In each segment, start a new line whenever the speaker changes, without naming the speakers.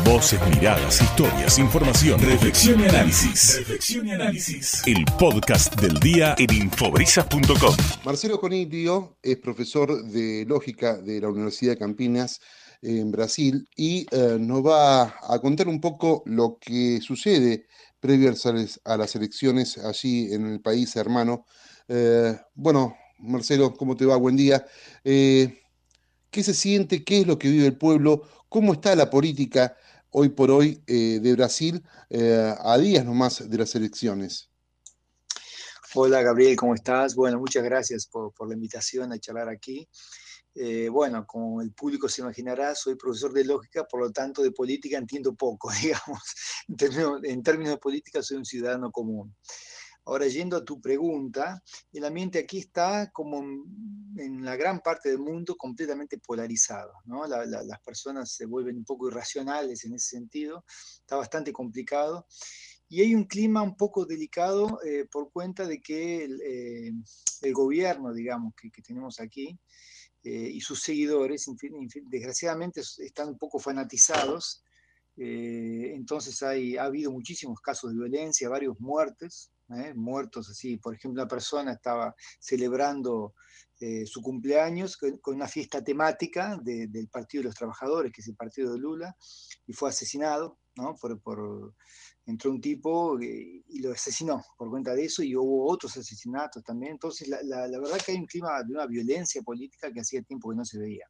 Voces, miradas, historias, información, reflexión y análisis. Reflexión y análisis. El podcast del día en infobrisas.com.
Marcelo Coniglio es profesor de lógica de la Universidad de Campinas en Brasil y eh, nos va a contar un poco lo que sucede previo a las elecciones allí en el país hermano. Eh, bueno, Marcelo, ¿cómo te va? Buen día. Eh, ¿Qué se siente? ¿Qué es lo que vive el pueblo? ¿Cómo está la política hoy por hoy eh, de Brasil eh, a días nomás de las elecciones?
Hola Gabriel, ¿cómo estás? Bueno, muchas gracias por, la invitación a charlar aquí. bueno, como el público se imaginará, soy profesor de lógica, por lo tanto de política entiendo poco, digamos. en términos de política soy un ciudadano común. Ahora, yendo a tu pregunta, el ambiente aquí está como en la gran parte del mundo completamente polarizado. ¿no? las personas se vuelven un poco irracionales en ese sentido, está bastante complicado. Y hay un clima un poco delicado eh, por cuenta de que el, eh, gobierno, digamos, que, tenemos aquí, eh, y sus seguidores, desgraciadamente, están un poco fanatizados. entonces hay, ha habido muchísimos casos de violencia, varios muertes, ¿eh? muertos así. Por ejemplo, una persona estaba celebrando eh, su cumpleaños con, una fiesta temática del Partido de los Trabajadores, que es el partido de Lula, y fue asesinado, ¿no? Por, por entró un tipo eh, y, lo asesinó por cuenta de eso, y hubo otros asesinatos también. Entonces, la, la verdad que hay un clima de una violencia política que hacía tiempo que no se veía.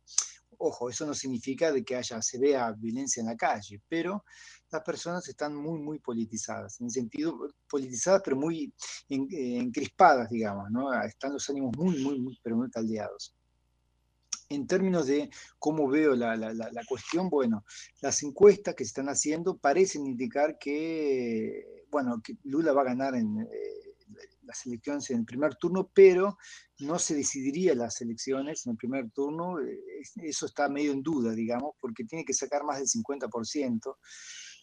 Ojo, eso no significa de que haya, se vea violencia en la calle, pero las personas están muy, muy politizadas, en el sentido, politizadas, pero muy eh, encrispadas, digamos, ¿no? Están los ánimos muy, muy, muy, pero muy caldeados. En términos de cómo veo la, la, la, cuestión, bueno, las encuestas que se están haciendo parecen indicar que, bueno, que Lula va a ganar en, eh, las elecciones en el primer turno, pero no se decidiría las elecciones en el primer turno. Eh, eso está medio en duda, digamos, porque tiene que sacar más del 50%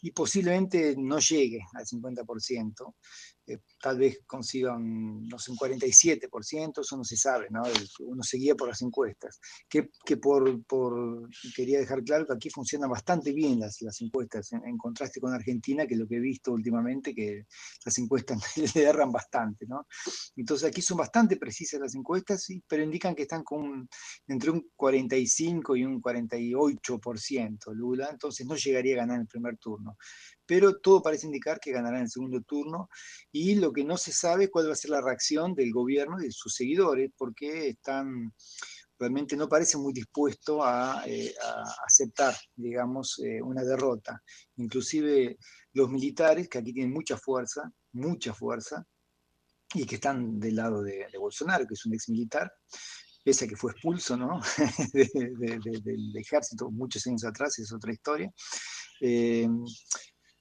y posiblemente no llegue al 50%. Tal vez consigan, no sé, un 47%, eso no se sabe, ¿no? Uno seguía por las encuestas. Que, que por, por, quería dejar claro que aquí funcionan bastante bien las, las encuestas, en, contraste con Argentina, que lo que he visto últimamente, que las encuestas le erran bastante, ¿no? Entonces aquí son bastante precisas las encuestas, sí, pero indican que están con entre un 45 y un 48% Lula, entonces no llegaría a ganar el primer turno pero todo parece indicar que ganará en el segundo turno y lo que no se sabe es cuál va a ser la reacción del gobierno y de sus seguidores, porque están realmente no parece muy dispuesto a, eh, aceptar, digamos, eh, una derrota. Inclusive los militares, que aquí tienen mucha fuerza, mucha fuerza, y que están del lado de, Bolsonaro, que es un ex militar, pese a que fue expulso ¿no? del ejército muchos años atrás, es otra historia. Eh,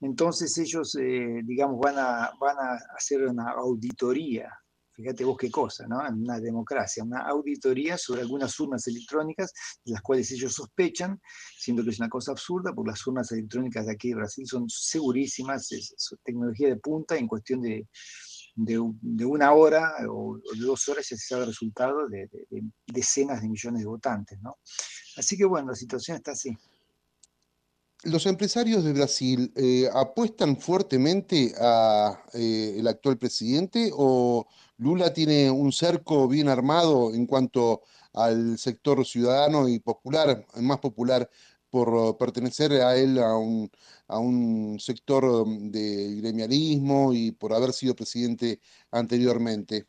entonces ellos, eh, digamos, van a, van a hacer una auditoría, fíjate vos qué cosa, ¿no? En una democracia, una auditoría sobre algunas urnas electrónicas, de las cuales ellos sospechan, siendo que es una cosa absurda, porque las urnas electrónicas de aquí de Brasil son segurísimas, es, tecnología de punta, en cuestión de, de, una hora o, de dos horas ya se sabe el resultado de, de decenas de millones de votantes, ¿no? Así que bueno, la situación está así.
Los empresarios de Brasil eh, apuestan fuertemente a eh, el actual presidente o Lula tiene un cerco bien armado en cuanto al sector ciudadano y popular, más popular por pertenecer a él a un, a un sector de gremialismo y por haber sido presidente anteriormente.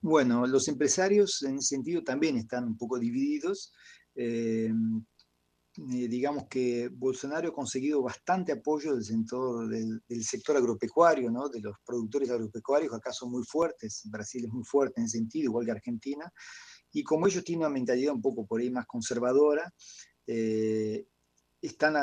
Bueno, los empresarios en ese sentido también están un poco divididos. Eh, eh, digamos que Bolsonaro ha conseguido bastante apoyo del, del, sector agropecuario, ¿no? de los productores agropecuarios, acá son muy fuertes, Brasil es muy fuerte en ese sentido, igual que Argentina, y como ellos tienen una mentalidad un poco por ahí más conservadora, eh, están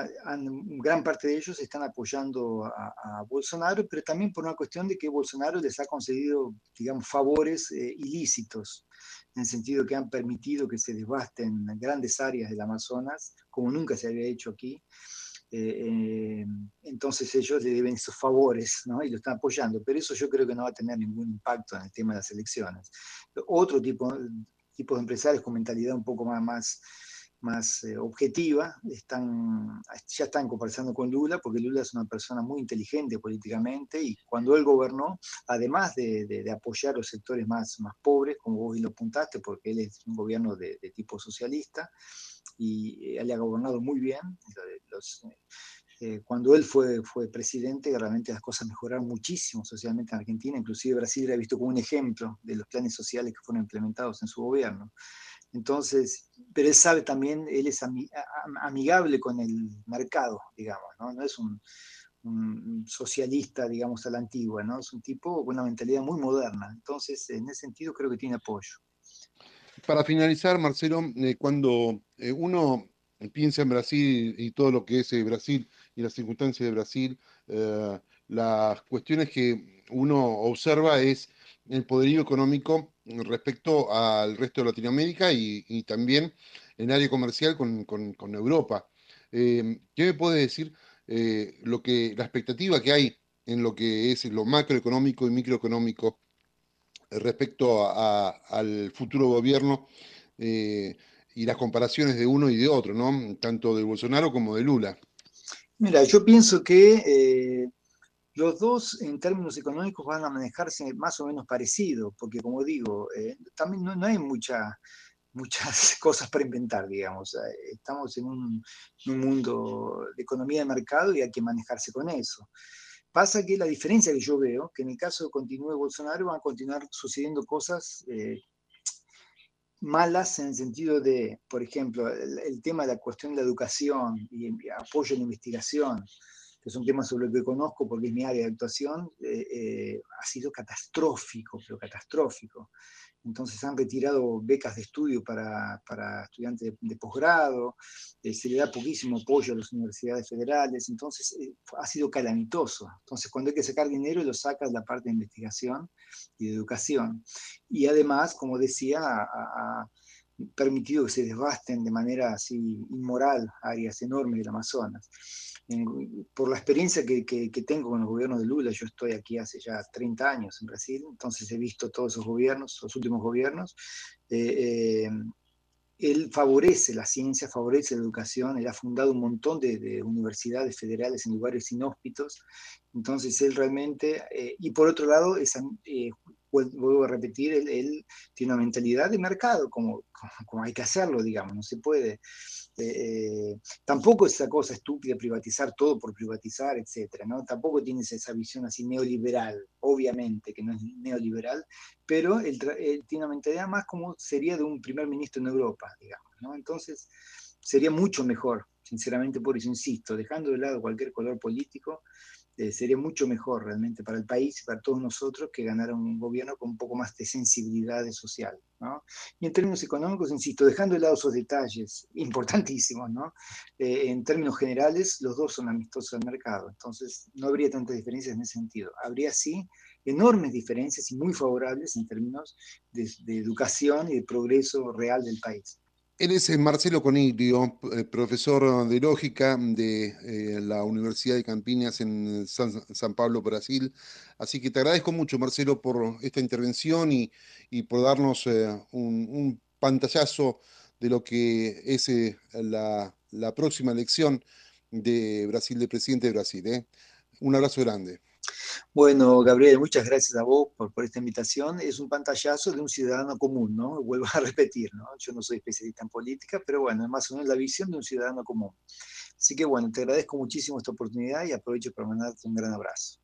gran parte de ellos están apoyando a, Bolsonaro, pero también por una cuestión de que Bolsonaro les ha concedido, digamos, favores eh, ilícitos, en el sentido que han permitido que se devasten grandes áreas del Amazonas, como nunca se había hecho aquí. Eh, eh, entonces ellos le deben esos favores ¿no? y lo están apoyando, pero eso yo creo que no va a tener ningún impacto en el tema de las elecciones. Otro tipo, tipo de empresarios con mentalidad un poco más, más más eh, objetiva, están, ya están conversando con Lula, porque Lula es una persona muy inteligente políticamente y cuando él gobernó, además de, apoyar los sectores más, más pobres, como vos lo apuntaste, porque él es un gobierno de, tipo socialista y él ha gobernado muy bien, eh, cuando él fue, fue presidente, realmente las cosas mejoraron muchísimo socialmente en Argentina, inclusive Brasil era visto como un ejemplo de los planes sociales que fueron implementados en su gobierno. Entonces, pero él sabe también, él es amigable con el mercado, digamos, ¿no? No es un, socialista, digamos, a la antigua, ¿no? Es un tipo con una mentalidad muy moderna. Entonces, en ese sentido creo que tiene apoyo.
Para finalizar, Marcelo, eh, cuando eh, uno piensa en Brasil y todo lo que es eh, Brasil y las circunstancias de Brasil, las cuestiones que uno observa es el poderío económico respecto al resto de Latinoamérica y, también en área comercial con, Europa. Eh, ¿Qué me puede decir eh, lo que, la expectativa que hay en lo que es lo macroeconómico y microeconómico respecto al futuro gobierno eh, y las comparaciones de uno y de otro, ¿no? tanto de Bolsonaro como de Lula?
Mira, yo pienso que los dos, en términos económicos, van a manejarse más o menos parecido, porque como digo, eh, también no, hay mucha, muchas cosas para inventar, digamos. Eh, estamos en un, mundo de economía de mercado y hay que manejarse con eso. Pasa que la diferencia que yo veo, que en el caso de continúe Bolsonaro, van a continuar sucediendo cosas eh, malas en el sentido de, por ejemplo, el, el, tema de la cuestión de la educación y apoyo a la investigación que es un tema sobre el que conozco porque es mi área de actuación, eh, eh, ha sido catastrófico, pero catastrófico. Entonces han retirado becas de estudio para, para estudiantes de, posgrado, eh, se le da poquísimo apoyo a las universidades federales, entonces ha sido calamitoso. Entonces cuando hay que sacar dinero lo saca de la parte de investigación y de educación. Y además, como decía, ha, permitido que se desbasten de manera así inmoral áreas enormes del Amazonas por la experiencia que, tengo con el gobierno de Lula, yo estoy aquí hace ya 30 años en Brasil, entonces he visto todos esos gobiernos, los últimos gobiernos, eh, eh, él favorece la ciencia, favorece la educación, él ha fundado un montón de, universidades federales en lugares inhóspitos, entonces él realmente, eh, y por otro lado, es, vuelvo a repetir, él, tiene una mentalidad de mercado, como, como, hay que hacerlo, digamos, no se puede. Eh, tampoco es esa cosa estúpida privatizar todo por privatizar, etcétera, ¿no? Tampoco tienes esa visión así neoliberal, obviamente que no es neoliberal, pero él, tiene una mentalidad más como sería de un primer ministro en Europa, digamos, ¿no? Entonces, sería mucho mejor, sinceramente, por eso insisto, dejando de lado cualquier color político, eh, sería mucho mejor realmente para el país y para todos nosotros que ganara un gobierno con un poco más de sensibilidad social. Y en términos económicos, insisto, dejando de lado esos detalles importantísimos. Eh, en términos generales, los dos son amistosos al mercado, entonces no habría tantas diferencias en ese sentido. Habría sí enormes diferencias y muy favorables en términos de educación y de progreso real del país.
Él es Marcelo Coniglio, eh, profesor de lógica de eh, la Universidad de Campinas en San, Pablo, Brasil. Así que te agradezco mucho, Marcelo, por esta intervención y, por darnos eh, un, pantallazo de lo que es la, próxima elección de Brasil, de presidente de Brasil. Un abrazo grande.
Bueno, Gabriel, muchas gracias a vos por, esta invitación. Es un pantallazo de un ciudadano común, ¿no? Vuelvo a repetir, ¿no? Yo no soy especialista en política, pero bueno, es más o menos la visión de un ciudadano común. Así que bueno, te agradezco muchísimo esta oportunidad y aprovecho para mandarte un gran abrazo.